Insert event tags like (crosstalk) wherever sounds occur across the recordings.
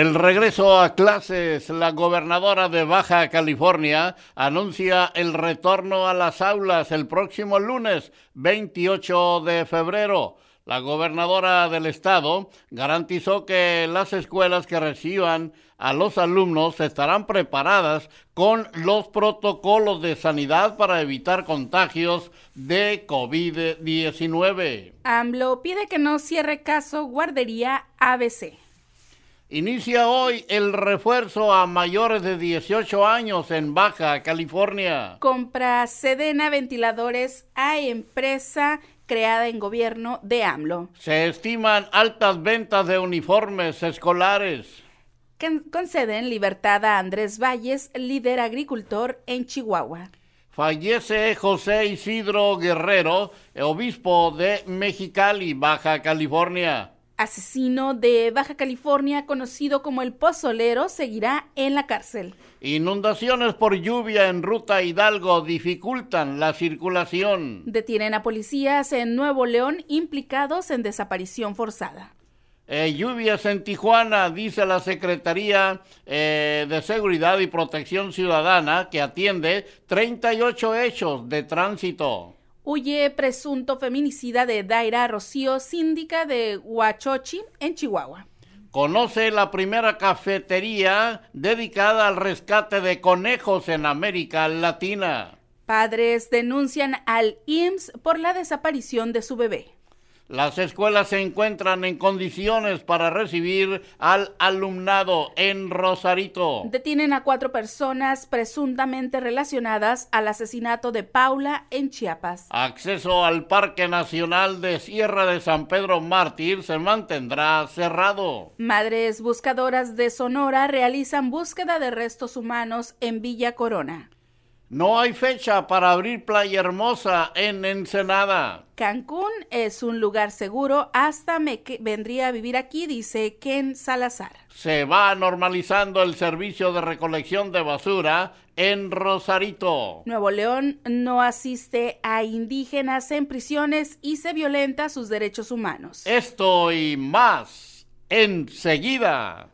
El regreso a clases, la gobernadora de Baja California anuncia el retorno a las aulas el próximo lunes 28 de febrero. La gobernadora del estado garantizó que las escuelas que reciban a los alumnos estarán preparadas con los protocolos de sanidad para evitar contagios de COVID-19. AMLO pide que no cierre caso guardería ABC. Inicia hoy el refuerzo a mayores de 18 años en Baja California. Compra Sedena ventiladores a empresa creada en gobierno de AMLO. Se estiman altas ventas de uniformes escolares. Conceden libertad a Andrés Valles, líder agricultor en Chihuahua. Fallece José Isidro Guerrero, obispo de Mexicali, Baja California asesino de Baja California conocido como el Pozolero seguirá en la cárcel. Inundaciones por lluvia en Ruta Hidalgo dificultan la circulación. Detienen a policías en Nuevo León implicados en desaparición forzada. Eh, lluvias en Tijuana, dice la Secretaría eh, de Seguridad y Protección Ciudadana, que atiende 38 hechos de tránsito. Huye presunto feminicida de Daira Rocío, síndica de Huachochi, en Chihuahua. Conoce la primera cafetería dedicada al rescate de conejos en América Latina. Padres denuncian al IMSS por la desaparición de su bebé. Las escuelas se encuentran en condiciones para recibir al alumnado en Rosarito. Detienen a cuatro personas presuntamente relacionadas al asesinato de Paula en Chiapas. Acceso al Parque Nacional de Sierra de San Pedro Mártir se mantendrá cerrado. Madres buscadoras de Sonora realizan búsqueda de restos humanos en Villa Corona. No hay fecha para abrir Playa Hermosa en Ensenada. Cancún es un lugar seguro, hasta me vendría a vivir aquí, dice Ken Salazar. Se va normalizando el servicio de recolección de basura en Rosarito. Nuevo León no asiste a indígenas en prisiones y se violenta sus derechos humanos. Esto y más enseguida.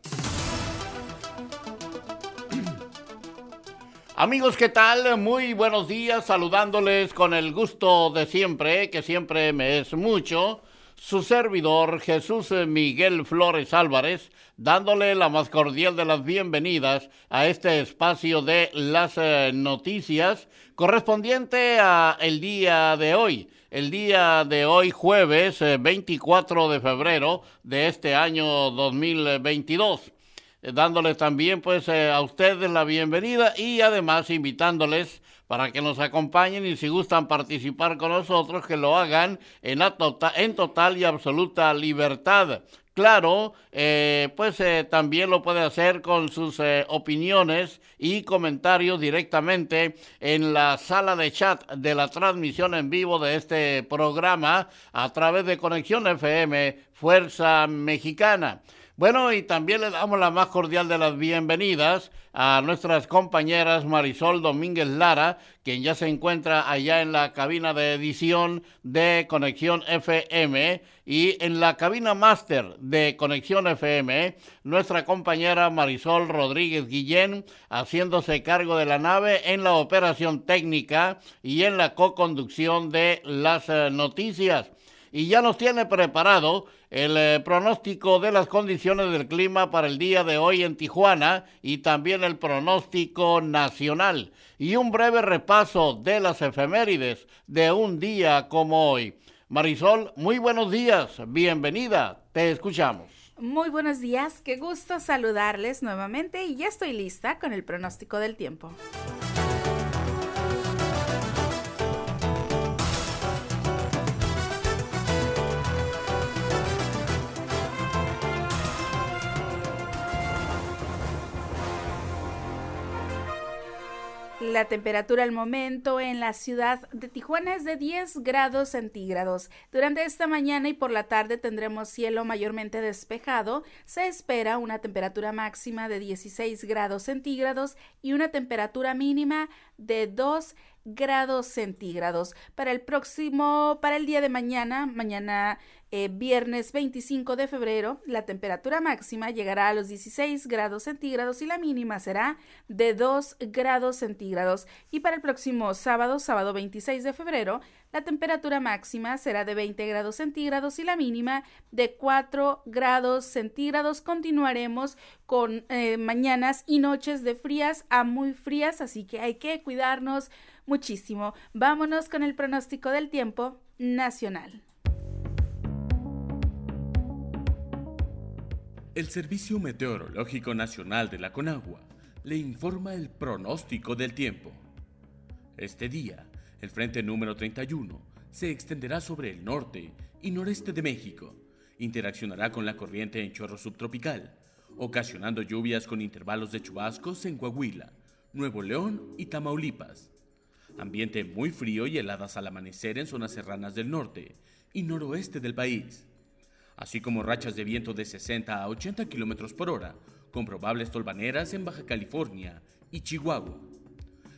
Amigos, ¿qué tal? Muy buenos días, saludándoles con el gusto de siempre, que siempre me es mucho, su servidor Jesús Miguel Flores Álvarez, dándole la más cordial de las bienvenidas a este espacio de las eh, noticias correspondiente a el día de hoy, el día de hoy jueves 24 eh, de febrero de este año 2022. Eh, dándoles también pues eh, a ustedes la bienvenida y además invitándoles para que nos acompañen y si gustan participar con nosotros que lo hagan en, tota-, en total y absoluta libertad. Claro, eh, pues también lo puede hacer con sus opiniones y comentarios directamente en la sala de chat de la transmisión en vivo de este programa a través de Conexión FM Fuerza Mexicana. Bueno, y también le damos la más cordial de las bienvenidas a nuestras compañeras Marisol Domínguez Lara, quien ya se encuentra allá en la cabina de edición de Conexión FM y en la cabina máster de Conexión FM, nuestra compañera Marisol Rodríguez Guillén, haciéndose cargo de la nave en la operación técnica y en la co-conducción de las eh, noticias. Y ya nos tiene preparado el eh, pronóstico de las condiciones del clima para el día de hoy en Tijuana y también el pronóstico nacional y un breve repaso de las efemérides de un día como hoy. Marisol, muy buenos días, bienvenida, te escuchamos. Muy buenos días, qué gusto saludarles nuevamente y ya estoy lista con el pronóstico del tiempo. La temperatura al momento en la ciudad de Tijuana es de 10 grados centígrados. Durante esta mañana y por la tarde tendremos cielo mayormente despejado. Se espera una temperatura máxima de 16 grados centígrados y una temperatura mínima de 2 grados centígrados. Para el próximo, para el día de mañana, mañana eh, viernes 25 de febrero, la temperatura máxima llegará a los 16 grados centígrados y la mínima será de 2 grados centígrados. Y para el próximo sábado, sábado 26 de febrero, la temperatura máxima será de 20 grados centígrados y la mínima de 4 grados centígrados. Continuaremos con eh, mañanas y noches de frías a muy frías, así que hay que cuidarnos muchísimo. Vámonos con el pronóstico del tiempo nacional. El Servicio Meteorológico Nacional de la Conagua le informa el pronóstico del tiempo. Este día, el frente número 31 se extenderá sobre el norte y noreste de México. Interaccionará con la corriente en chorro subtropical, ocasionando lluvias con intervalos de chubascos en Coahuila, Nuevo León y Tamaulipas. Ambiente muy frío y heladas al amanecer en zonas serranas del norte y noroeste del país, así como rachas de viento de 60 a 80 kilómetros por hora, con probables tolvaneras en Baja California y Chihuahua.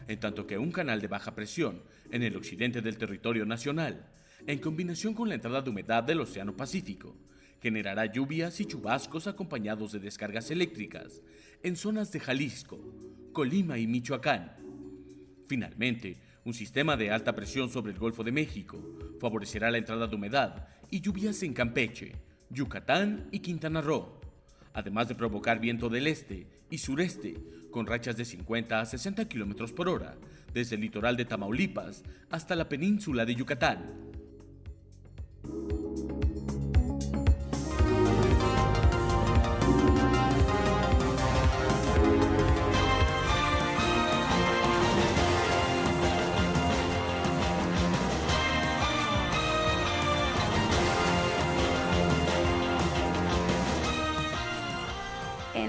En tanto que un canal de baja presión en el occidente del territorio nacional, en combinación con la entrada de humedad del Océano Pacífico, generará lluvias y chubascos acompañados de descargas eléctricas en zonas de Jalisco, Colima y Michoacán. Finalmente, un sistema de alta presión sobre el Golfo de México favorecerá la entrada de humedad y lluvias en Campeche, Yucatán y Quintana Roo, además de provocar viento del este y sureste con rachas de 50 a 60 km por hora desde el litoral de Tamaulipas hasta la península de Yucatán.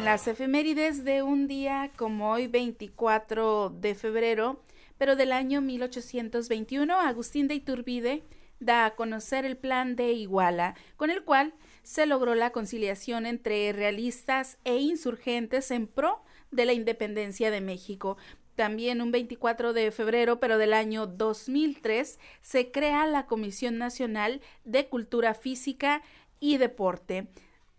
las efemérides de un día como hoy 24 de febrero, pero del año 1821, Agustín de Iturbide da a conocer el plan de Iguala, con el cual se logró la conciliación entre realistas e insurgentes en pro de la independencia de México. También un 24 de febrero, pero del año 2003, se crea la Comisión Nacional de Cultura Física y Deporte.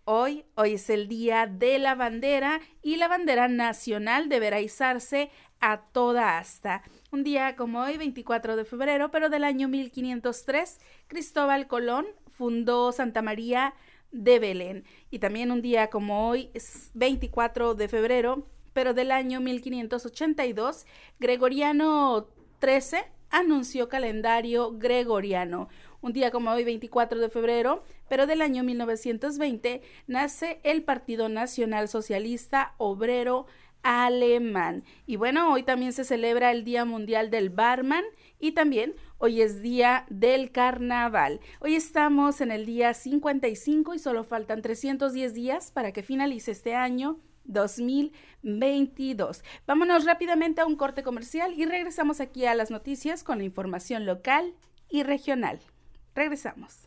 Hoy, hoy es el día de la bandera y la bandera nacional deberá izarse a toda asta. Un día como hoy, 24 de febrero, pero del año 1503, Cristóbal Colón fundó Santa María de Belén. Y también un día como hoy, 24 de febrero, pero del año 1582, Gregoriano XIII anunció calendario gregoriano. Un día como hoy, 24 de febrero, pero del año 1920, nace el Partido Nacional Socialista Obrero Alemán. Y bueno, hoy también se celebra el Día Mundial del Barman y también hoy es Día del Carnaval. Hoy estamos en el día 55 y solo faltan 310 días para que finalice este año 2022. Vámonos rápidamente a un corte comercial y regresamos aquí a las noticias con la información local y regional. Regresamos.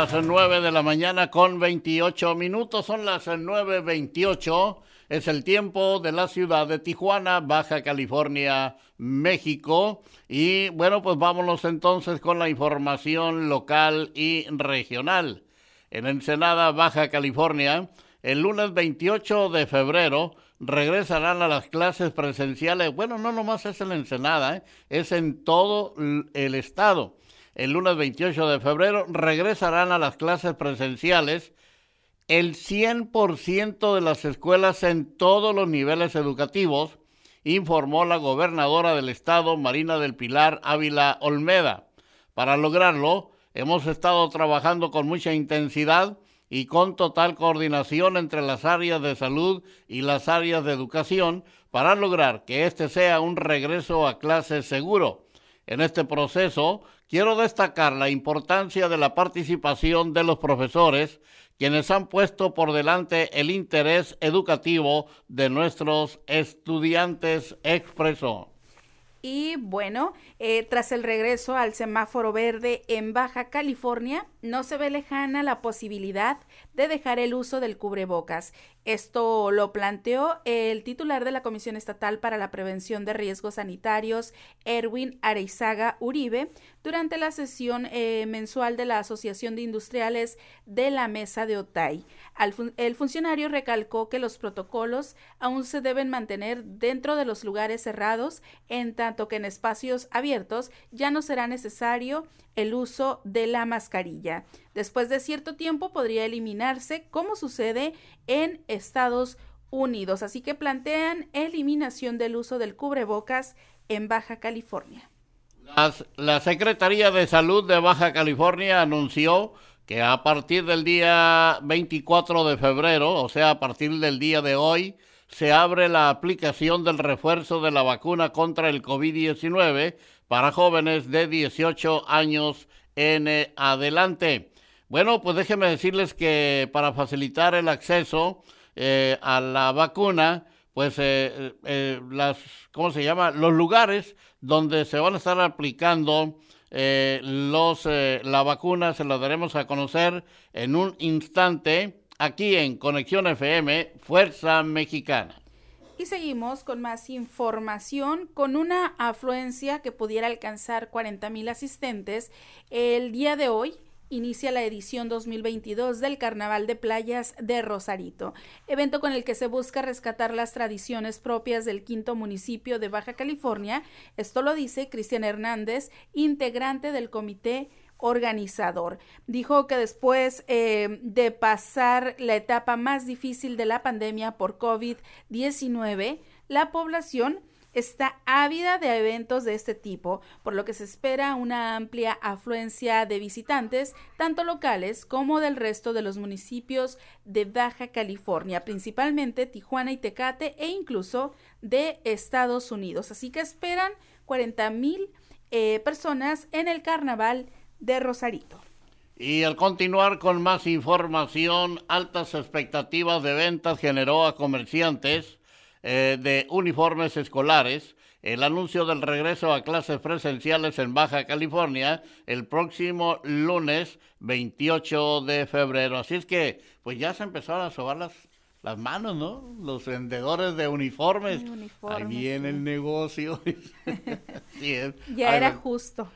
Las 9 de la mañana con 28 minutos, son las 9.28, es el tiempo de la ciudad de Tijuana, Baja California, México. Y bueno, pues vámonos entonces con la información local y regional. En Ensenada, Baja California, el lunes 28 de febrero regresarán a las clases presenciales. Bueno, no nomás es en Ensenada, ¿eh? es en todo el estado. El lunes 28 de febrero regresarán a las clases presenciales el 100% de las escuelas en todos los niveles educativos, informó la gobernadora del estado, Marina del Pilar Ávila Olmeda. Para lograrlo, hemos estado trabajando con mucha intensidad y con total coordinación entre las áreas de salud y las áreas de educación para lograr que este sea un regreso a clases seguro. En este proceso, quiero destacar la importancia de la participación de los profesores, quienes han puesto por delante el interés educativo de nuestros estudiantes, expresó. Y bueno, eh, tras el regreso al semáforo verde en Baja California, no se ve lejana la posibilidad de dejar el uso del cubrebocas. Esto lo planteó el titular de la Comisión Estatal para la Prevención de Riesgos Sanitarios, Erwin Areizaga Uribe, durante la sesión eh, mensual de la Asociación de Industriales de la Mesa de Otay. el funcionario recalcó que los protocolos aún se deben mantener dentro de los lugares cerrados, en tanto que en espacios abiertos ya no será necesario el uso de la mascarilla. Después de cierto tiempo podría eliminarse, como sucede en Estados Unidos. Así que plantean eliminación del uso del cubrebocas en Baja California. la Secretaría de Salud de Baja California anunció que a partir del día 24 de febrero, o sea, a partir del día de hoy, se abre la aplicación del refuerzo de la vacuna contra el COVID-19 para jóvenes de 18 años en adelante. Bueno, pues déjenme decirles que para facilitar el acceso eh, a la vacuna, pues eh, eh, las, ¿cómo se llama? Los lugares donde se van a estar aplicando los, la vacuna se las daremos a conocer en un instante aquí en Conexión FM, Fuerza Mexicana. Y seguimos con más información, con una afluencia que pudiera alcanzar 40 mil asistentes. El día de hoy inicia la edición 2022 del Carnaval de Playas de Rosarito, evento con el que se busca rescatar las tradiciones propias del quinto municipio de Baja California. Esto lo dice Cristian Hernández, integrante del comité organizador. Dijo que después eh, de pasar la etapa más difícil de la pandemia por COVID-19, la población está ávida de eventos de este tipo, por lo que se espera una amplia afluencia de visitantes, tanto locales como del resto de los municipios de Baja California, principalmente Tijuana y Tecate e incluso de Estados Unidos. Así que esperan 40 mil eh, personas en el carnaval de Rosarito. Y al continuar con más información, altas expectativas de ventas generó a comerciantes eh, de uniformes escolares el anuncio del regreso a clases presenciales en Baja California el próximo lunes 28 de febrero. Así es que, pues ya se empezaron a sobar las, las manos, ¿no? Los vendedores de uniformes. Ahí viene el negocio. (laughs) Ya era justo.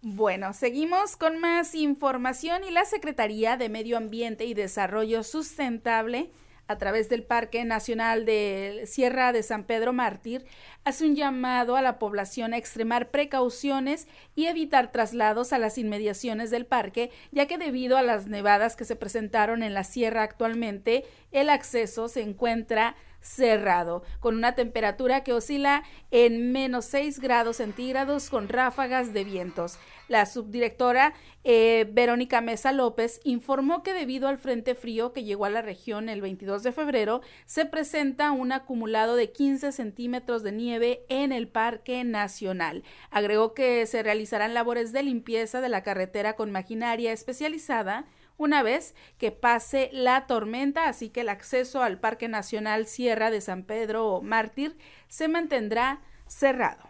Bueno, seguimos con más información y la Secretaría de Medio Ambiente y Desarrollo Sustentable a través del Parque Nacional de Sierra de San Pedro Mártir, hace un llamado a la población a extremar precauciones y evitar traslados a las inmediaciones del parque, ya que debido a las nevadas que se presentaron en la sierra actualmente, el acceso se encuentra cerrado, con una temperatura que oscila en menos 6 grados centígrados con ráfagas de vientos. La subdirectora eh, Verónica Mesa López informó que debido al frente frío que llegó a la región el 22 de febrero, se presenta un acumulado de 15 centímetros de nieve en el Parque Nacional. Agregó que se realizarán labores de limpieza de la carretera con maquinaria especializada una vez que pase la tormenta, así que el acceso al Parque Nacional Sierra de San Pedro Mártir se mantendrá cerrado.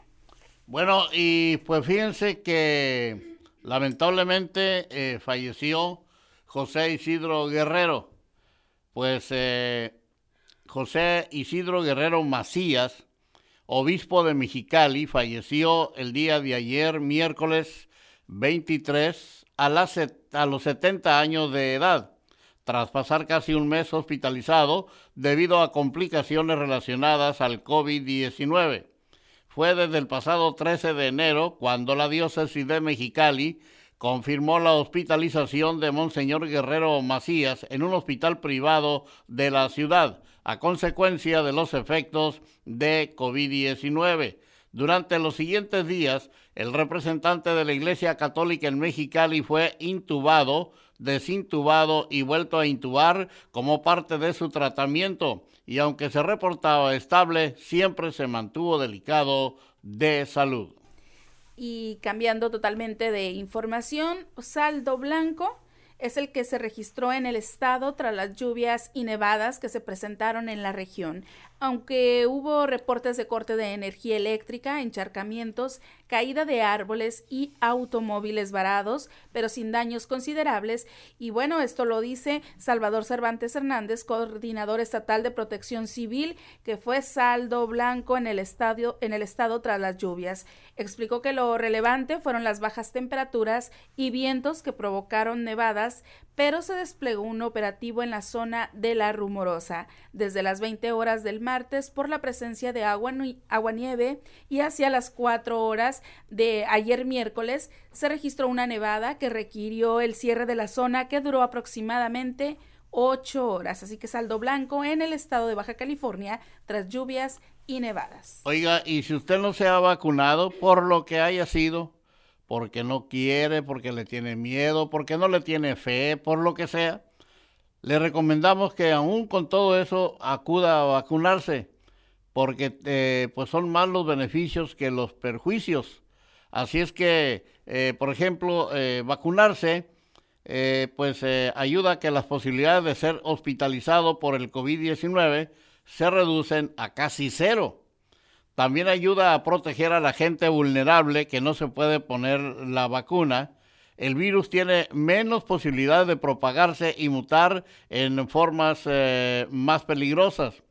Bueno, y pues fíjense que lamentablemente eh, falleció José Isidro Guerrero. Pues eh, José Isidro Guerrero Macías, obispo de Mexicali, falleció el día de ayer, miércoles 23, a, a los 70 años de edad. tras pasar casi un mes hospitalizado debido a complicaciones relacionadas al COVID-19. Fue desde el pasado 13 de enero cuando la diócesis de Mexicali confirmó la hospitalización de Monseñor Guerrero Macías en un hospital privado de la ciudad a consecuencia de los efectos de COVID-19. Durante los siguientes días, el representante de la Iglesia Católica en Mexicali fue intubado, desintubado y vuelto a intubar como parte de su tratamiento, y aunque se reportaba estable, siempre se mantuvo delicado de salud. Y cambiando totalmente de información, saldo blanco es el que se registró en el estado tras las lluvias y nevadas que se presentaron en la región. Aunque hubo reportes de corte de energía eléctrica, encharcamientos, caída de árboles y automóviles varados, pero sin daños considerables. Y bueno, esto lo dice Salvador Cervantes Hernández, coordinador estatal de protección civil, que fue saldo blanco en el, estadio, en el estado tras las lluvias. Explicó que lo relevante fueron las bajas temperaturas y vientos que provocaron nevadas, pero se desplegó un operativo en la zona de la Rumorosa desde las 20 horas del martes por la presencia de agua, nieve y hacia las 4 horas de ayer miércoles se registró una nevada que requirió el cierre de la zona que duró aproximadamente 8 horas. Así que saldo blanco en el estado de Baja California tras lluvias y nevadas. Oiga, y si usted no se ha vacunado por lo que haya sido, porque no quiere, porque le tiene miedo, porque no le tiene fe, por lo que sea, le recomendamos que aún con todo eso acuda a vacunarse, porque eh, pues son más los beneficios que los perjuicios. Así es que, eh, por ejemplo, eh, vacunarse pues ayuda a que las posibilidades de ser hospitalizado por el COVID-19 se reducen a casi cero. También ayuda a proteger a la gente vulnerable que no se puede poner la vacuna. El virus tiene menos posibilidad de propagarse y mutar en formas eh, más peligrosas.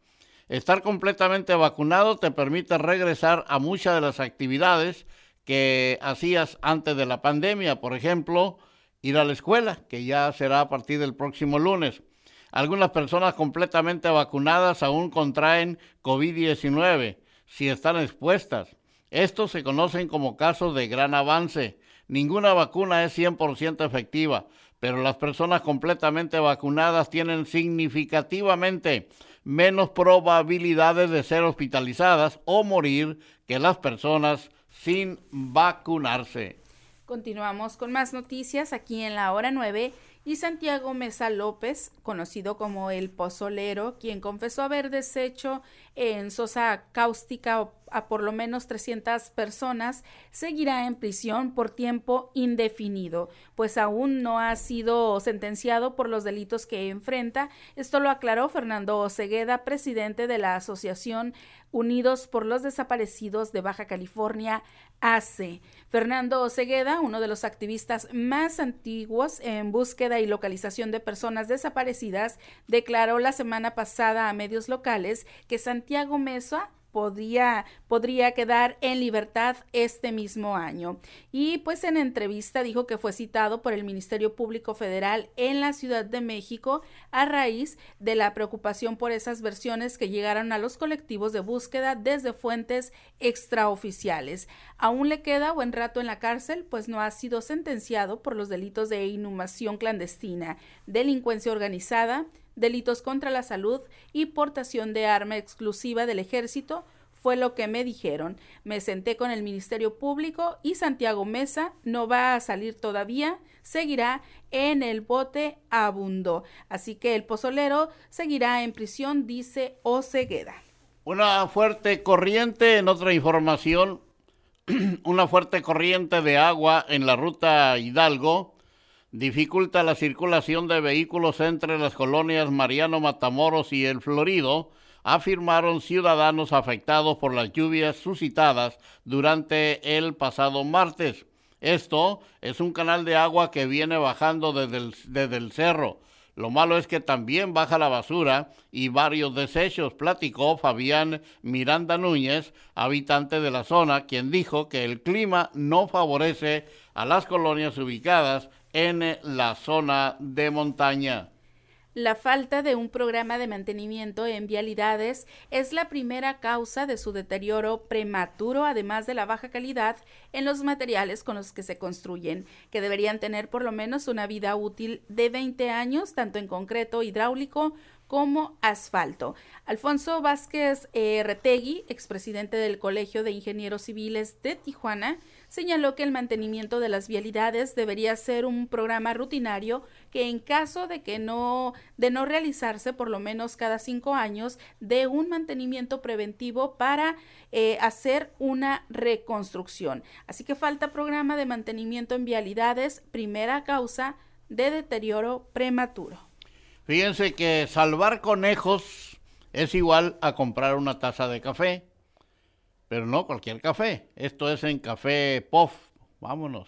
Estar completamente vacunado te permite regresar a muchas de las actividades que hacías antes de la pandemia. Por ejemplo, ir a la escuela, que ya será a partir del próximo lunes. Algunas personas completamente vacunadas aún contraen COVID-19 si están expuestas. Estos se conocen como casos de gran avance. Ninguna vacuna es 100% efectiva, pero las personas completamente vacunadas tienen significativamente menos probabilidades de ser hospitalizadas o morir que las personas sin vacunarse. Continuamos con más noticias aquí en la hora 9 y Santiago Mesa López, conocido como el Pozolero, quien confesó haber deshecho en sosa cáustica a por lo menos 300 personas, seguirá en prisión por tiempo indefinido, pues aún no ha sido sentenciado por los delitos que enfrenta. Esto lo aclaró Fernando Ocegueda, presidente de la Asociación Unidos por los Desaparecidos de Baja California, AC. Fernando Ocegueda, uno de los activistas más antiguos en búsqueda y localización de personas desaparecidas, declaró la semana pasada a medios locales que Santiago Mesa podría, podría quedar en libertad este mismo año. Y pues en entrevista dijo que fue citado por el Ministerio Público Federal en la Ciudad de México a raíz de la preocupación por esas versiones que llegaron a los colectivos de búsqueda desde fuentes extraoficiales. Aún le queda buen rato en la cárcel, pues no ha sido sentenciado por los delitos de inhumación clandestina, delincuencia organizada, delitos contra la salud y portación de arma exclusiva del ejército, fue lo que me dijeron. Me senté con el Ministerio Público y Santiago Mesa no va a salir todavía, seguirá en el bote abundo. Así que el pozolero seguirá en prisión, dice Ocegueda. Una fuerte corriente, en otra información, (clears throat) una fuerte corriente de agua en la ruta Hidalgo dificulta la circulación de vehículos entre las colonias Mariano Matamoros y El Florido, afirmaron ciudadanos afectados por las lluvias suscitadas durante el pasado martes. Esto es un canal de agua que viene bajando desde el, cerro. Lo malo es que también baja la basura y varios desechos, platicó Fabián Miranda Núñez, habitante de la zona, quien dijo que el clima no favorece a las colonias ubicadas en la zona de montaña. La falta de un programa de mantenimiento en vialidades es la primera causa de su deterioro prematuro, además de la baja calidad en los materiales con los que se construyen, que deberían tener por lo menos una vida útil de 20 años, tanto en concreto hidráulico como asfalto. Alfonso Vázquez eh, Retegui, expresidente del Colegio de Ingenieros Civiles de Tijuana, señaló que el mantenimiento de las vialidades debería ser un programa rutinario que en caso de que no de no realizarse por lo menos cada cinco años de un mantenimiento preventivo para eh, hacer una reconstrucción. Así que falta programa de mantenimiento en vialidades, primera causa de deterioro prematuro. Fíjense que salvar conejos es igual a comprar una taza de café pero no cualquier café. Esto es en Café POF. Vámonos.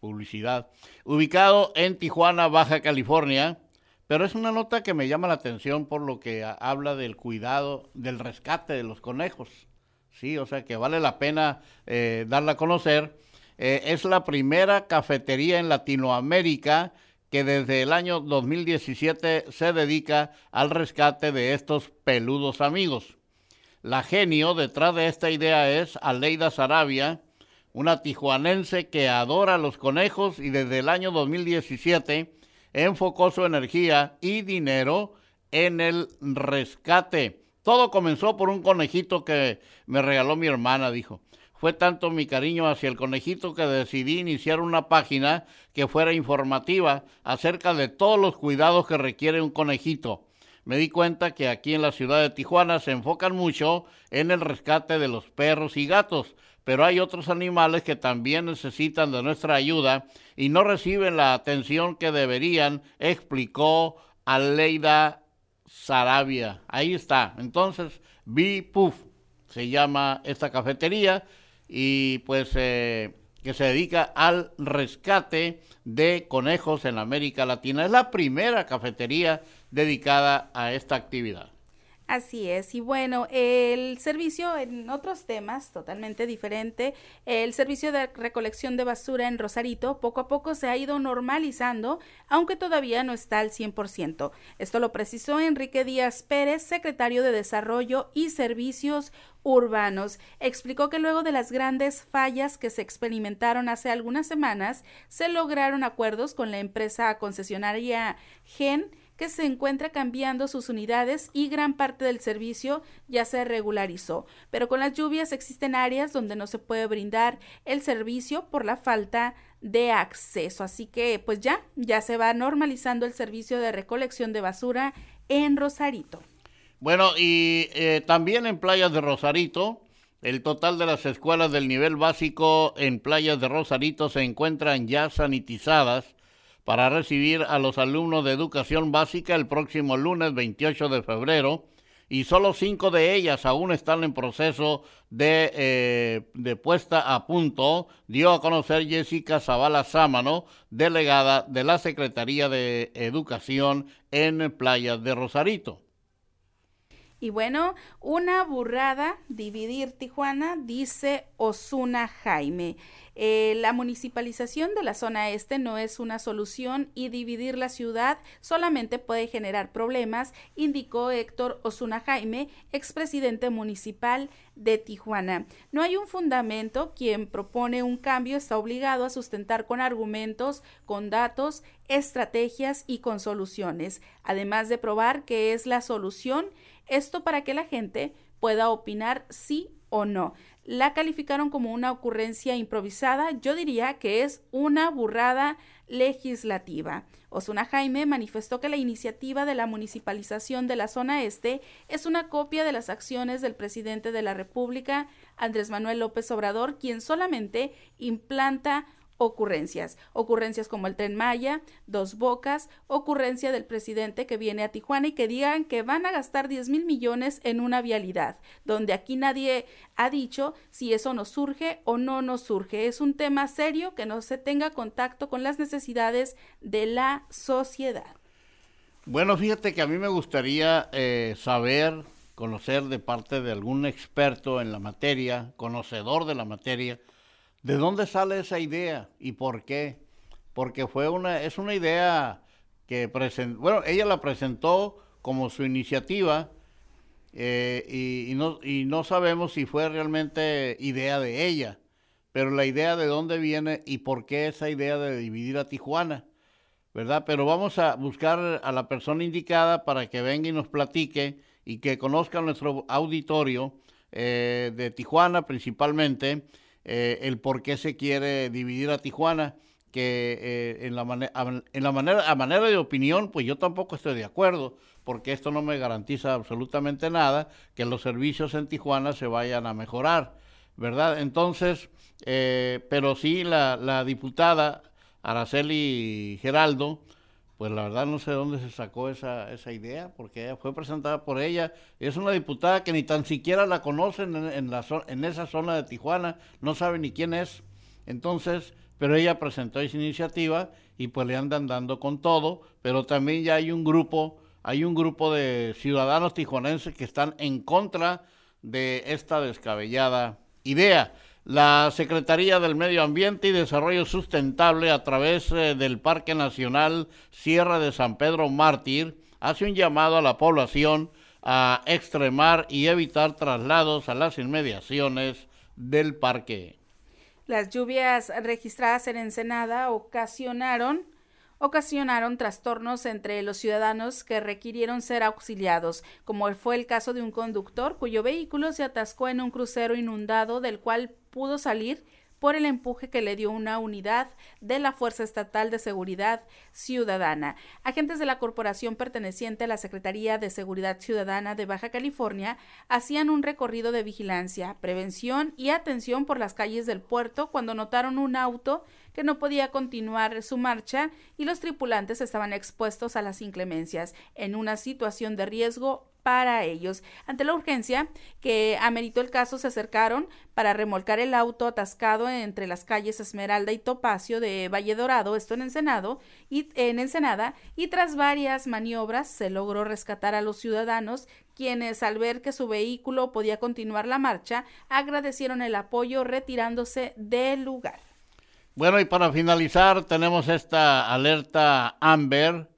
Publicidad. Ubicado en Tijuana, Baja California. Pero es una nota que me llama la atención por lo que habla del cuidado, del rescate de los conejos. Sí, o sea que vale la pena eh, darla a conocer. Eh, es la primera cafetería en Latinoamérica que desde el año 2017 se dedica al rescate de estos peludos amigos. La genio detrás de esta idea es Aleida Sarabia, una tijuanense que adora los conejos y desde el año 2017 enfocó su energía y dinero en el rescate. Todo comenzó por un conejito que me regaló mi hermana, dijo. Fue tanto mi cariño hacia el conejito que decidí iniciar una página que fuera informativa acerca de todos los cuidados que requiere un conejito me di cuenta que aquí en la ciudad de Tijuana se enfocan mucho en el rescate de los perros y gatos, pero hay otros animales que también necesitan de nuestra ayuda y no reciben la atención que deberían, explicó Aleida Sarabia. Ahí está. Entonces, Puff se llama esta cafetería y pues eh, que se dedica al rescate de conejos en América Latina. Es la primera cafetería dedicada a esta actividad. Así es, y bueno, el servicio en otros temas totalmente diferente, el servicio de recolección de basura en Rosarito poco a poco se ha ido normalizando, aunque todavía no está al 100%. Esto lo precisó Enrique Díaz Pérez, secretario de Desarrollo y Servicios urbanos. Explicó que luego de las grandes fallas que se experimentaron hace algunas semanas, se lograron acuerdos con la empresa concesionaria GEN que se encuentra cambiando sus unidades y gran parte del servicio ya se regularizó. Pero con las lluvias existen áreas donde no se puede brindar el servicio por la falta de acceso. Así que pues ya, ya se va normalizando el servicio de recolección de basura en Rosarito. Bueno, y eh, también en playas de Rosarito, el total de las escuelas del nivel básico en playas de Rosarito se encuentran ya sanitizadas para recibir a los alumnos de educación básica el próximo lunes 28 de febrero y solo cinco de ellas aún están en proceso de, eh, de puesta a punto, dio a conocer Jessica Zavala Sámano, delegada de la Secretaría de Educación en Playas de Rosarito. Y bueno, una burrada dividir Tijuana, dice Osuna Jaime. Eh, la municipalización de la zona este no es una solución y dividir la ciudad solamente puede generar problemas, indicó Héctor Osuna Jaime, expresidente municipal de Tijuana. No hay un fundamento, quien propone un cambio está obligado a sustentar con argumentos, con datos, estrategias y con soluciones, además de probar que es la solución, esto para que la gente pueda opinar sí o no la calificaron como una ocurrencia improvisada, yo diría que es una burrada legislativa. Osuna Jaime manifestó que la iniciativa de la municipalización de la zona este es una copia de las acciones del presidente de la República, Andrés Manuel López Obrador, quien solamente implanta ocurrencias. Ocurrencias como el tren Maya, Dos Bocas, ocurrencia del presidente que viene a Tijuana y que digan que van a gastar 10 mil millones en una vialidad, donde aquí nadie ha dicho si eso nos surge o no nos surge. Es un tema serio que no se tenga contacto con las necesidades de la sociedad. Bueno, fíjate que a mí me gustaría eh, saber, conocer de parte de algún experto en la materia, conocedor de la materia, ¿De dónde sale esa idea y por qué? Porque fue una, es una idea que presentó, bueno, ella la presentó como su iniciativa eh, y, no, y no sabemos si fue realmente idea de ella, pero la idea de dónde viene y por qué esa idea de dividir a Tijuana, ¿verdad? Pero vamos a buscar a la persona indicada para que venga y nos platique y que conozca nuestro auditorio eh, de Tijuana principalmente, eh, el por qué se quiere dividir a Tijuana, que eh, en, la en la manera, a manera de opinión, pues yo tampoco estoy de acuerdo, porque esto no me garantiza absolutamente nada que los servicios en Tijuana se vayan a mejorar, ¿verdad? Entonces, pero sí la, la diputada Araceli Geraldo, pues la verdad no sé dónde se sacó esa, esa idea, porque fue presentada por ella. Es una diputada que ni tan siquiera la conocen en, la, en esa zona de Tijuana, no sabe ni quién es. Entonces, pero ella presentó esa iniciativa y pues le andan dando con todo, pero también ya hay un grupo, hay un grupo de ciudadanos tijuanenses que están en contra de esta descabellada idea. La Secretaría del Medio Ambiente y Desarrollo Sustentable a través eh, del Parque Nacional Sierra de San Pedro Mártir hace un llamado a la población a extremar y evitar traslados a las inmediaciones del parque. Las lluvias registradas en Ensenada ocasionaron ocasionaron trastornos entre los ciudadanos que requirieron ser auxiliados, como fue el caso de un conductor cuyo vehículo se atascó en un crucero inundado del cual pudo salir por el empuje que le dio una unidad de la Fuerza Estatal de Seguridad Ciudadana. Agentes de la corporación perteneciente a la Secretaría de Seguridad Ciudadana de Baja California hacían un recorrido de vigilancia, prevención y atención por las calles del puerto cuando notaron un auto que no podía continuar su marcha y los tripulantes estaban expuestos a las inclemencias en una situación de riesgo para ellos. Ante la urgencia que ameritó el caso, se acercaron para remolcar el auto atascado entre las calles Esmeralda y Topacio de Valle Dorado, esto en y en Ensenada, y tras varias maniobras se logró rescatar a los ciudadanos, quienes al ver que su vehículo podía continuar la marcha, agradecieron el apoyo retirándose del lugar. Bueno, y para finalizar tenemos esta alerta Amber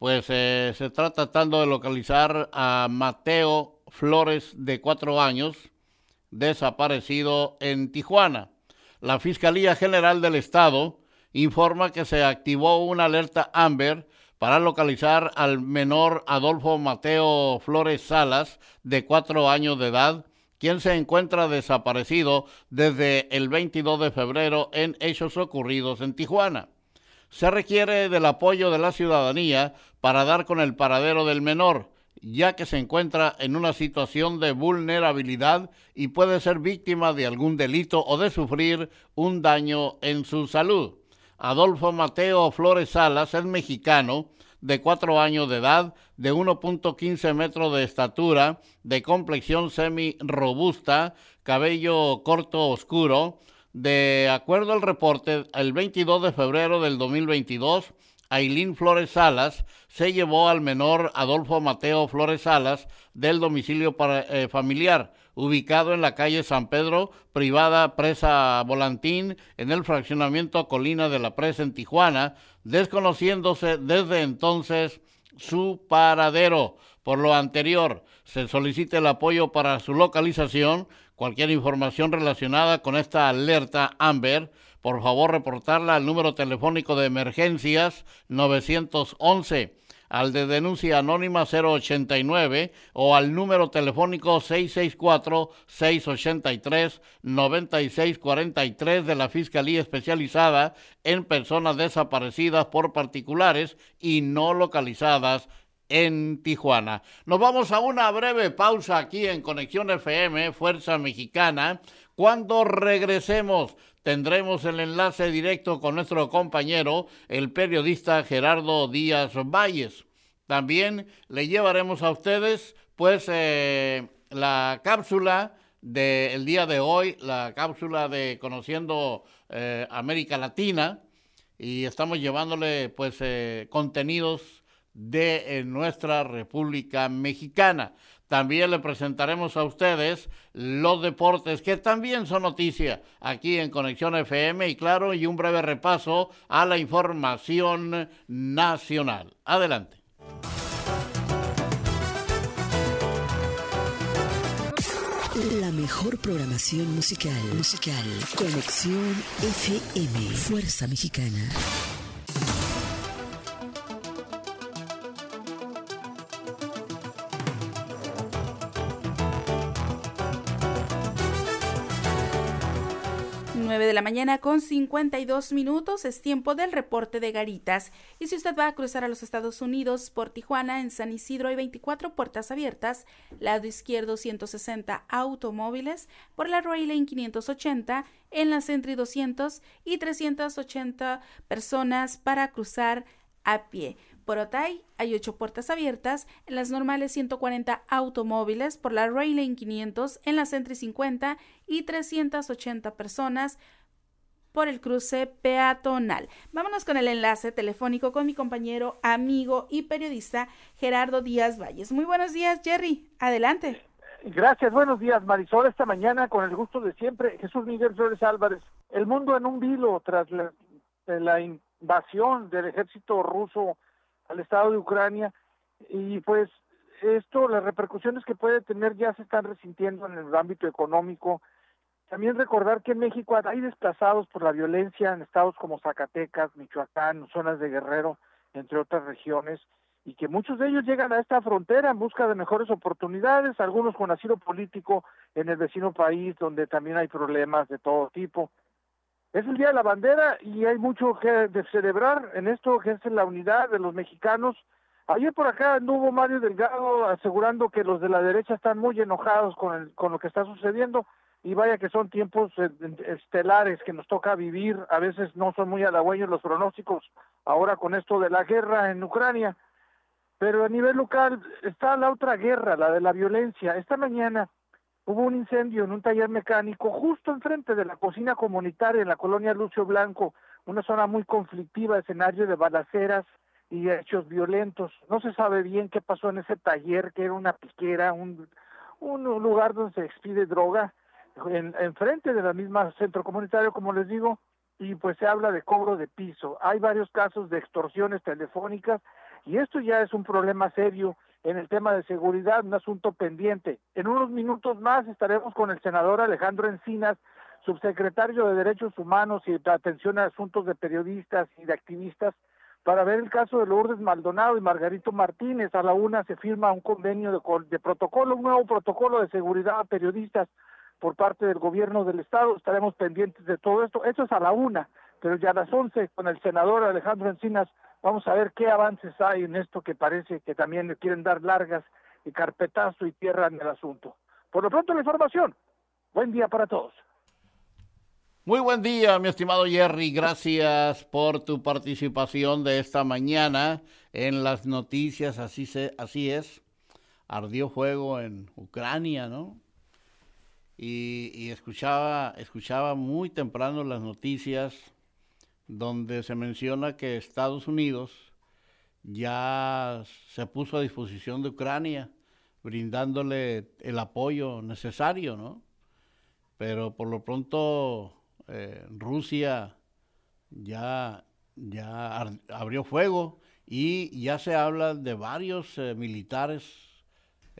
pues eh, se está tratando de localizar a Mateo Flores, de cuatro años, desaparecido en Tijuana. La Fiscalía General del Estado informa que se activó una alerta Amber para localizar al menor Adolfo Mateo Flores Salas, de cuatro años de edad, quien se encuentra desaparecido desde el 22 de febrero en hechos ocurridos en Tijuana se requiere del apoyo de la ciudadanía para dar con el paradero del menor, ya que se encuentra en una situación de vulnerabilidad y puede ser víctima de algún delito o de sufrir un daño en su salud. Adolfo Mateo Flores Salas es mexicano, de cuatro años de edad, de 1.15 metros de estatura, de complexión semi-robusta, cabello corto oscuro, de acuerdo al reporte, el 22 de febrero del 2022, Ailín Flores Salas se llevó al menor Adolfo Mateo Flores Salas del domicilio eh, familiar, ubicado en la calle San Pedro, privada Presa Volantín, en el fraccionamiento Colina de la Presa en Tijuana, desconociéndose desde entonces su paradero. Por lo anterior, se solicita el apoyo para su localización Cualquier información relacionada con esta alerta Amber, por favor reportarla al número telefónico de emergencias 911, al de denuncia anónima 089 o al número telefónico 664-683-9643 de la Fiscalía Especializada en Personas Desaparecidas por Particulares y no localizadas en Tijuana. Nos vamos a una breve pausa aquí en Conexión FM, Fuerza Mexicana. Cuando regresemos tendremos el enlace directo con nuestro compañero, el periodista Gerardo Díaz Valles. También le llevaremos a ustedes pues eh, la cápsula del día de hoy, la cápsula de Conociendo eh, América Latina y estamos llevándole pues eh, contenidos de nuestra República Mexicana. también le presentaremos a ustedes los deportes que también son noticia aquí en Conexión FM y claro, y un breve repaso a la información nacional. Adelante. La mejor programación musical. Musical. Conexión FM. Fuerza Mexicana. De la mañana con 52 minutos. Es tiempo del reporte de Garitas. Y si usted va a cruzar a los Estados Unidos por Tijuana, en San Isidro hay 24 puertas abiertas, lado izquierdo 160 automóviles, por la Roy Lane 580, en la Sentry 200 y 380 personas para cruzar a pie. Por Otay hay ocho puertas abiertas, en las normales 140 automóviles, por la Rail Lane 500, en la Sentry 50 y 380 personas por el cruce peatonal. Vámonos con el enlace telefónico con mi compañero, amigo y periodista Gerardo Díaz Valles. Muy buenos días, Jerry. Adelante. Gracias, buenos días, Marisol. Esta mañana, con el gusto de siempre, Jesús Miguel Flores Álvarez. El mundo en un vilo tras la, la invasión del ejército ruso al Estado de Ucrania y pues esto, las repercusiones que puede tener ya se están resintiendo en el ámbito económico. También recordar que en México hay desplazados por la violencia en estados como Zacatecas, Michoacán, zonas de Guerrero, entre otras regiones, y que muchos de ellos llegan a esta frontera en busca de mejores oportunidades, algunos con asilo político en el vecino país donde también hay problemas de todo tipo. Es el Día de la Bandera y hay mucho que celebrar en esto que es la unidad de los mexicanos. Ayer por acá anduvo Mario Delgado asegurando que los de la derecha están muy enojados con, con lo que está sucediendo y vaya que son tiempos eh, estelares que nos toca vivir. A veces no son muy halagüeños los pronósticos ahora con esto de la guerra en Ucrania. Pero a nivel local está la otra guerra, la de la violencia. Esta mañana hubo un incendio en un taller mecánico justo enfrente de la cocina comunitaria en la colonia Lucio Blanco, una zona muy conflictiva, escenario de balaceras y hechos violentos. No se sabe bien qué pasó en ese taller, que era una piquera, un, un lugar donde se expide droga, en, enfrente de la misma centro comunitario, como les digo, y pues se habla de cobro de piso. Hay varios casos de extorsiones telefónicas y esto ya es un problema serio en el tema de seguridad, un asunto pendiente. En unos minutos más estaremos con el senador Alejandro Encinas, subsecretario de Derechos Humanos y de Atención a Asuntos de Periodistas y de Activistas, para ver el caso de Lourdes Maldonado y Margarito Martínez. A la una se firma un convenio de, de protocolo, un nuevo protocolo de seguridad a periodistas por parte del gobierno del Estado. Estaremos pendientes de todo esto. Eso es a la una, pero ya a las once con el senador Alejandro Encinas Vamos a ver qué avances hay en esto que parece que también le quieren dar largas y carpetazo y tierra en el asunto. Por lo pronto la información. Buen día para todos. Muy buen día, mi estimado Jerry. Gracias por tu participación de esta mañana en las noticias. Así, se, así es. Ardió fuego en Ucrania, ¿no? Y, escuchaba, escuchaba muy temprano las noticias donde se menciona que Estados Unidos ya se puso a disposición de Ucrania, brindándole el apoyo necesario, ¿no? Pero por lo pronto eh, Rusia ya, ya abrió fuego y ya se habla de varios eh, militares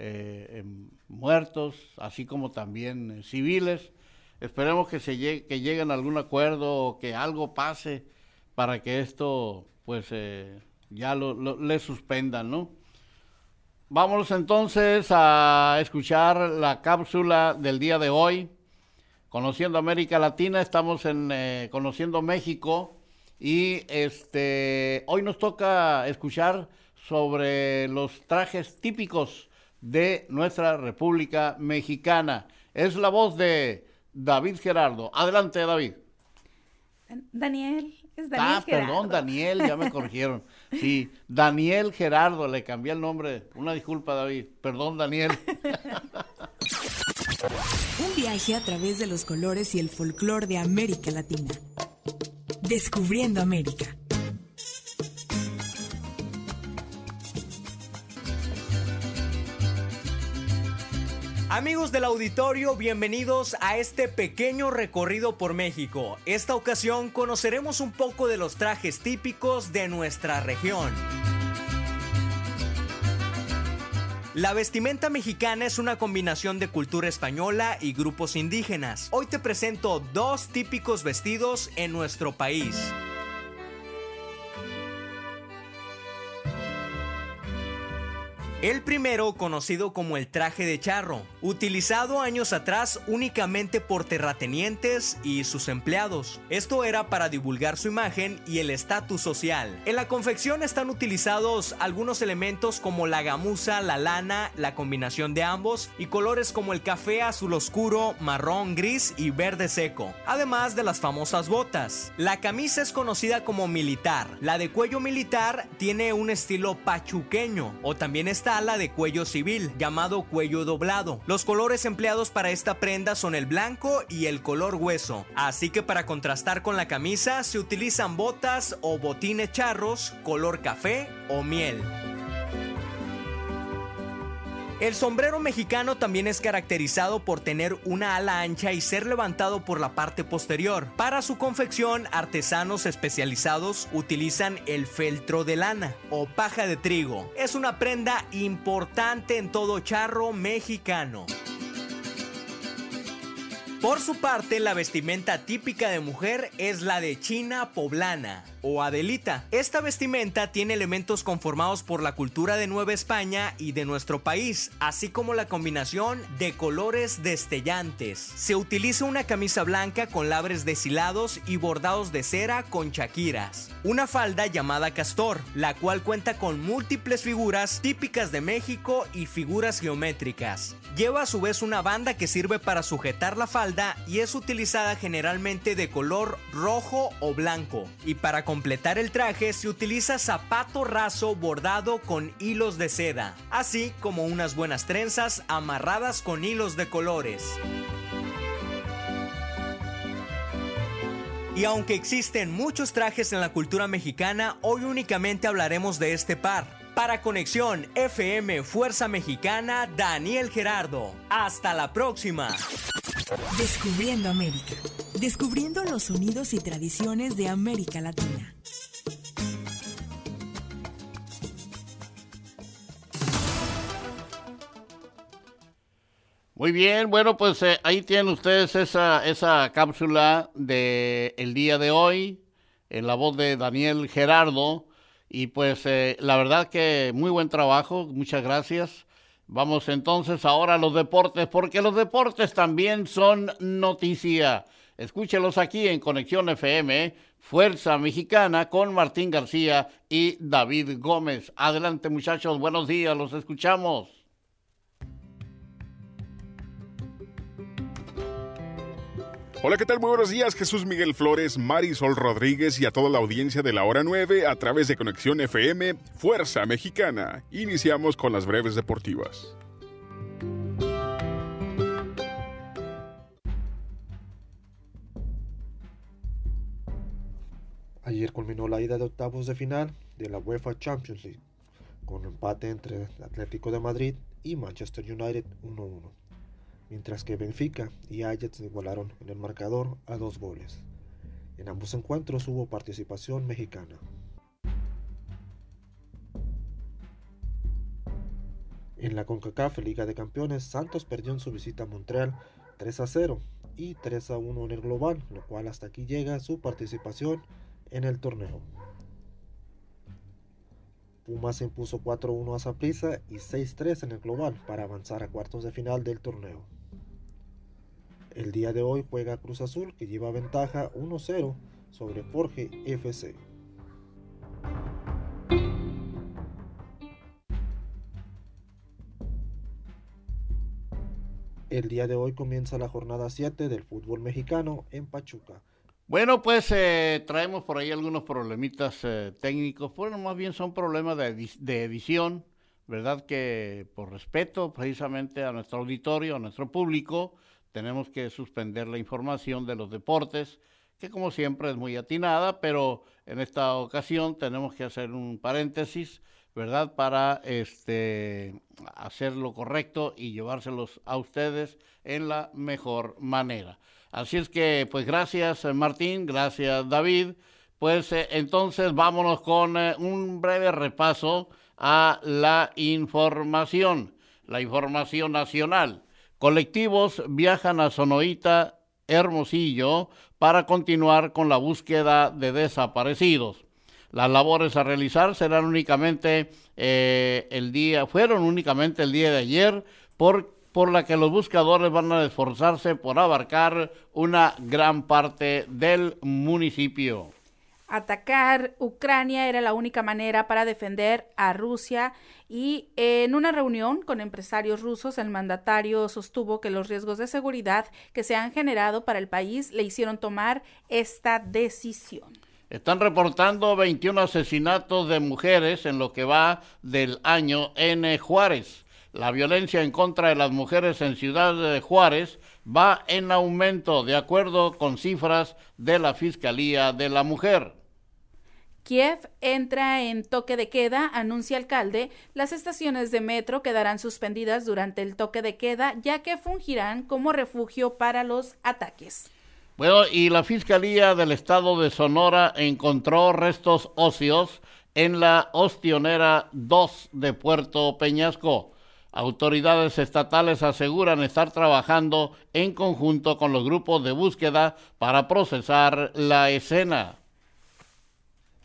eh, muertos, así como también civiles Esperemos que, se llegue, que lleguen a algún acuerdo o que algo pase para que esto pues eh, ya lo, le suspendan, ¿no? Vámonos entonces a escuchar la cápsula del día de hoy. Conociendo América Latina, estamos en eh, Conociendo México y este hoy nos toca escuchar sobre los trajes típicos de nuestra República Mexicana. Es la voz de David Gerardo. Adelante, David. Daniel. Es Daniel ah, perdón, Daniel, ya me (laughs) corrigieron. Sí, Daniel Gerardo, le cambié el nombre. Una disculpa, David. Perdón, Daniel. (laughs) Un viaje a través de los colores y el folclore de América Latina. Descubriendo América. Amigos del auditorio, bienvenidos a este pequeño recorrido por México. Esta ocasión conoceremos un poco de los trajes típicos de nuestra región. La vestimenta mexicana es una combinación de cultura española y grupos indígenas. Hoy te presento dos típicos vestidos en nuestro país. El primero, conocido como el traje de charro, utilizado años atrás únicamente por terratenientes y sus empleados. Esto era para divulgar su imagen y el estatus social. En la confección están utilizados algunos elementos como la gamuza, la lana, la combinación de ambos y colores como el café azul oscuro, marrón, gris y verde seco, además de las famosas botas. La camisa es conocida como militar. La de cuello militar tiene un estilo pachuqueño o también está ala de cuello civil, llamado cuello doblado. Los colores empleados para esta prenda son el blanco y el color hueso, así que para contrastar con la camisa se utilizan botas o botines charros color café o miel. El sombrero mexicano también es caracterizado por tener una ala ancha y ser levantado por la parte posterior. Para su confección, artesanos especializados utilizan el feltro de lana o paja de trigo. Es una prenda importante en todo charro mexicano. Por su parte, la vestimenta típica de mujer es la de China poblana o Adelita. Esta vestimenta tiene elementos conformados por la cultura de Nueva España y de nuestro país, así como la combinación de colores destellantes. Se utiliza una camisa blanca con labres deshilados y bordados de cera con chaquiras. Una falda llamada castor, la cual cuenta con múltiples figuras típicas de México y figuras geométricas. Lleva a su vez una banda que sirve para sujetar la falda y es utilizada generalmente de color rojo o blanco. Y para completar el traje se utiliza zapato raso bordado con hilos de seda, así como unas buenas trenzas amarradas con hilos de colores. Y aunque existen muchos trajes en la cultura mexicana, hoy únicamente hablaremos de este par. Para Conexión FM Fuerza Mexicana, Daniel Gerardo. Hasta la próxima. Descubriendo América. Descubriendo los sonidos y tradiciones de América Latina. Muy bien, bueno, pues eh, ahí tienen ustedes esa, esa cápsula del el día de hoy, en la voz de Daniel Gerardo. Y pues eh, la verdad que muy buen trabajo, muchas gracias. Vamos entonces ahora a los deportes, porque los deportes también son noticia. Escúchelos aquí en Conexión FM, Fuerza Mexicana, con Martín García y David Gómez. Adelante muchachos, buenos días, los escuchamos. Hola, ¿qué tal? Muy buenos días, Jesús Miguel Flores, Marisol Rodríguez y a toda la audiencia de la hora 9 a través de Conexión FM Fuerza Mexicana. Iniciamos con las breves deportivas. Ayer culminó la ida de octavos de final de la UEFA Champions League, con empate entre Atlético de Madrid y Manchester United 1-1 mientras que Benfica y Ajax igualaron en el marcador a dos goles. En ambos encuentros hubo participación mexicana. En la CONCACAF Liga de Campeones, Santos perdió en su visita a Montreal 3 a 0 y 3 a 1 en el global, lo cual hasta aquí llega su participación en el torneo. Pumas impuso 4-1 a Saprissa y 6-3 en el global para avanzar a cuartos de final del torneo. El día de hoy juega Cruz Azul que lleva ventaja 1-0 sobre Forge FC. El día de hoy comienza la jornada 7 del fútbol mexicano en Pachuca. Bueno, pues eh, traemos por ahí algunos problemitas eh, técnicos. Bueno, más bien son problemas de, de edición, ¿verdad? Que por respeto precisamente a nuestro auditorio, a nuestro público, tenemos que suspender la información de los deportes, que como siempre es muy atinada, pero en esta ocasión tenemos que hacer un paréntesis ¿verdad? Para este, hacer lo correcto y llevárselos a ustedes en la mejor manera. Así es que, pues gracias Martín, gracias David. Pues eh, entonces vámonos con eh, un breve repaso a la información, la información nacional. Colectivos viajan a Sonoita, Hermosillo, para continuar con la búsqueda de desaparecidos. Las labores a realizar serán únicamente eh, el día, fueron únicamente el día de ayer, por, por la que los buscadores van a esforzarse por abarcar una gran parte del municipio. Atacar Ucrania era la única manera para defender a Rusia y en una reunión con empresarios rusos el mandatario sostuvo que los riesgos de seguridad que se han generado para el país le hicieron tomar esta decisión. Están reportando 21 asesinatos de mujeres en lo que va del año en Juárez. La violencia en contra de las mujeres en Ciudad de Juárez va en aumento de acuerdo con cifras de la Fiscalía de la Mujer. Kiev entra en toque de queda, anuncia alcalde. Las estaciones de metro quedarán suspendidas durante el toque de queda, ya que fungirán como refugio para los ataques. Bueno, y la Fiscalía del Estado de Sonora encontró restos óseos en la Ostionera 2 de Puerto Peñasco. Autoridades estatales aseguran estar trabajando en conjunto con los grupos de búsqueda para procesar la escena.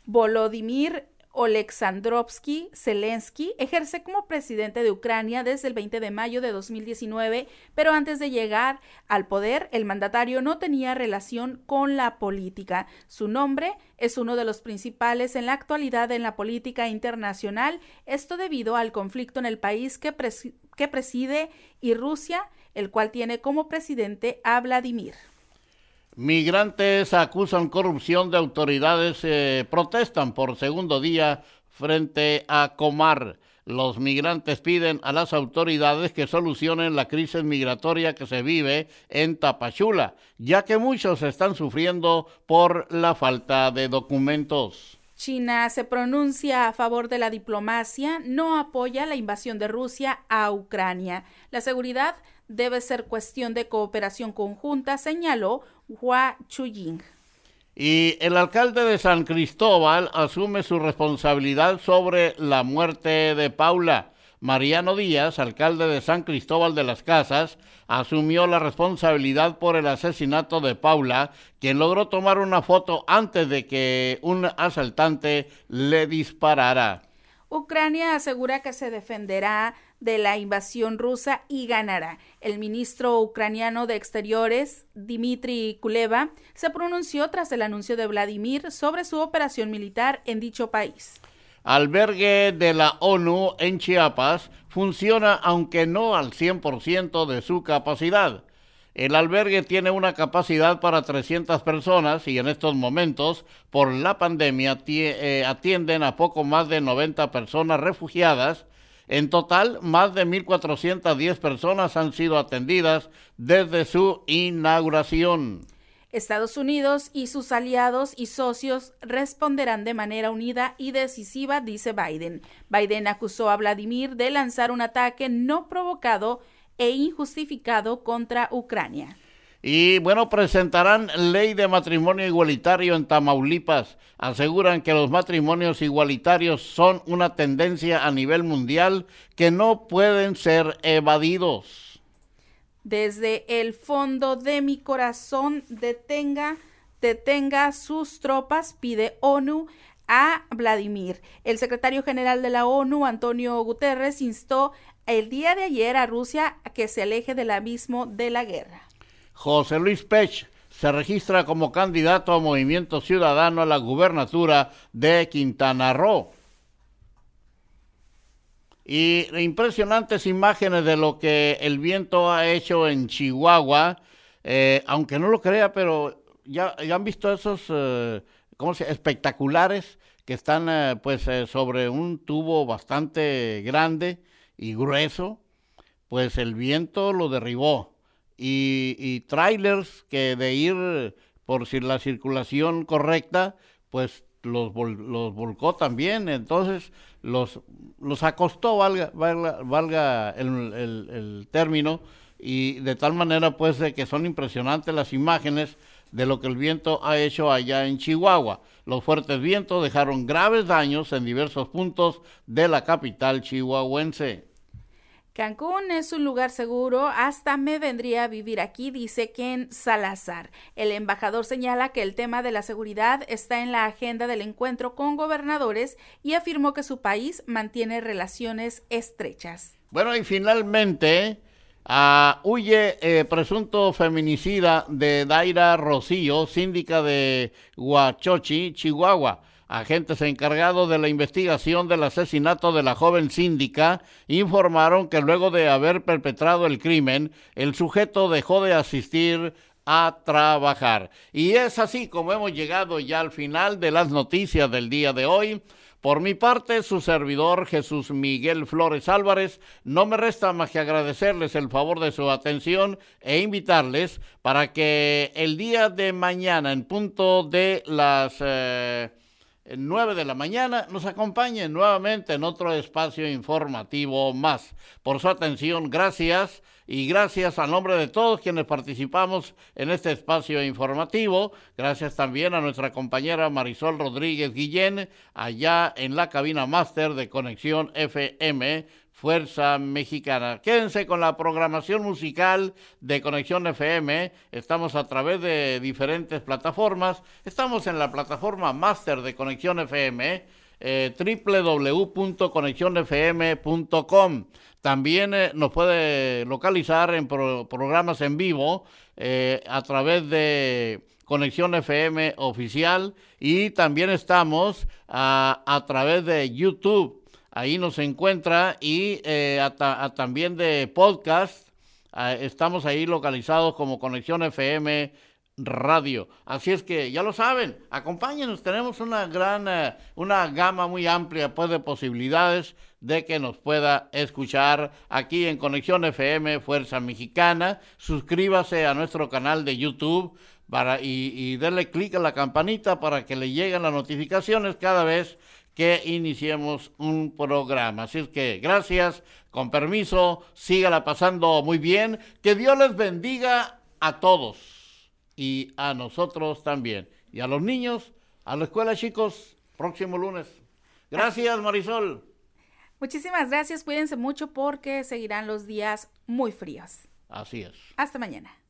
Volodymyr Oleksandrovsky Zelensky ejerce como presidente de Ucrania desde el 20 de mayo de 2019, pero antes de llegar al poder, el mandatario no tenía relación con la política. Su nombre es uno de los principales en la actualidad en la política internacional, esto debido al conflicto en el país que, que preside y Rusia, el cual tiene como presidente a Vladimir. Migrantes acusan corrupción de autoridades, eh, protestan por segundo día frente a Comar. Los migrantes piden a las autoridades que solucionen la crisis migratoria que se vive en Tapachula, ya que muchos están sufriendo por la falta de documentos. China se pronuncia a favor de la diplomacia, no apoya la invasión de Rusia a Ucrania. La seguridad debe ser cuestión de cooperación conjunta, señaló Hua Chuying. Y el alcalde de San Cristóbal asume su responsabilidad sobre la muerte de Paula. Mariano Díaz, alcalde de San Cristóbal de las Casas, asumió la responsabilidad por el asesinato de Paula, quien logró tomar una foto antes de que un asaltante le disparara. Ucrania asegura que se defenderá de la invasión rusa y ganará. El ministro ucraniano de Exteriores, Dmitry Kuleva, se pronunció tras el anuncio de Vladimir sobre su operación militar en dicho país. Albergue de la ONU en Chiapas funciona aunque no al 100% de su capacidad. El albergue tiene una capacidad para 300 personas y en estos momentos, por la pandemia, eh, atienden a poco más de 90 personas refugiadas. En total, más de 1.410 personas han sido atendidas desde su inauguración. Estados Unidos y sus aliados y socios responderán de manera unida y decisiva, dice Biden. Biden acusó a Vladimir de lanzar un ataque no provocado e injustificado contra Ucrania. Y bueno, presentarán ley de matrimonio igualitario en Tamaulipas. Aseguran que los matrimonios igualitarios son una tendencia a nivel mundial que no pueden ser evadidos. Desde el fondo de mi corazón, detenga, detenga sus tropas, pide ONU a Vladimir. El secretario general de la ONU, Antonio Guterres, instó el día de ayer a Rusia a que se aleje del abismo de la guerra. José Luis Pech se registra como candidato a Movimiento Ciudadano a la gubernatura de Quintana Roo. Y impresionantes imágenes de lo que el viento ha hecho en Chihuahua, eh, aunque no lo crea, pero ya, han visto esos eh, ¿cómo se, espectaculares que están eh, pues sobre un tubo bastante grande y grueso, pues el viento lo derribó. Y, y trailers que de ir por la circulación correcta, pues los, los volcó también, entonces los, los acostó, valga, valga, el, el, término, y de tal manera pues que son impresionantes las imágenes de lo que el viento ha hecho allá en Chihuahua. Los fuertes vientos dejaron graves daños en diversos puntos de la capital chihuahuense. Cancún es un lugar seguro, hasta me vendría a vivir aquí, dice Ken Salazar. El embajador señala que el tema de la seguridad está en la agenda del encuentro con gobernadores y afirmó que su país mantiene relaciones estrechas. Bueno, y finalmente uh, huye eh, presunto feminicida de Daira Rocío, síndica de Huachochi, Chihuahua. Agentes encargados de la investigación del asesinato de la joven síndica informaron que luego de haber perpetrado el crimen, el sujeto dejó de asistir a trabajar. Y es así como hemos llegado ya al final de las noticias del día de hoy. Por mi parte, su servidor Jesús Miguel Flores Álvarez, no me resta más que agradecerles el favor de su atención e invitarles para que el día de mañana, en punto de las... Eh, 9 de la mañana, nos acompañen nuevamente en otro espacio informativo más. Por su atención, gracias y gracias a nombre de todos quienes participamos en este espacio informativo. Gracias también a nuestra compañera Marisol Rodríguez Guillén, allá en la cabina máster de Conexión FM Fuerza Mexicana. Quédense con la programación musical de Conexión FM. Estamos a través de diferentes plataformas. Estamos en la plataforma máster de Conexión FM, eh, www.conexionfm.com. También eh, nos puede localizar en programas en vivo eh, a través de Conexión FM oficial y también estamos a través de YouTube ahí nos encuentra y eh, también de podcast. Estamos ahí localizados como Conexión FM Radio. Así es que ya lo saben, acompáñenos, tenemos una gran, eh, una gama muy amplia pues, de posibilidades de que nos pueda escuchar aquí en Conexión FM Fuerza Mexicana. Suscríbase a nuestro canal de YouTube para, y, y denle clic a la campanita para que le lleguen las notificaciones cada vez que iniciemos un programa. Así es que gracias, con permiso, sígala pasando muy bien, que Dios les bendiga a todos y a nosotros también. Y a los niños, a la escuela chicos, próximo lunes. Gracias Marisol. Muchísimas gracias, cuídense mucho porque seguirán los días muy fríos. Así es. Hasta mañana.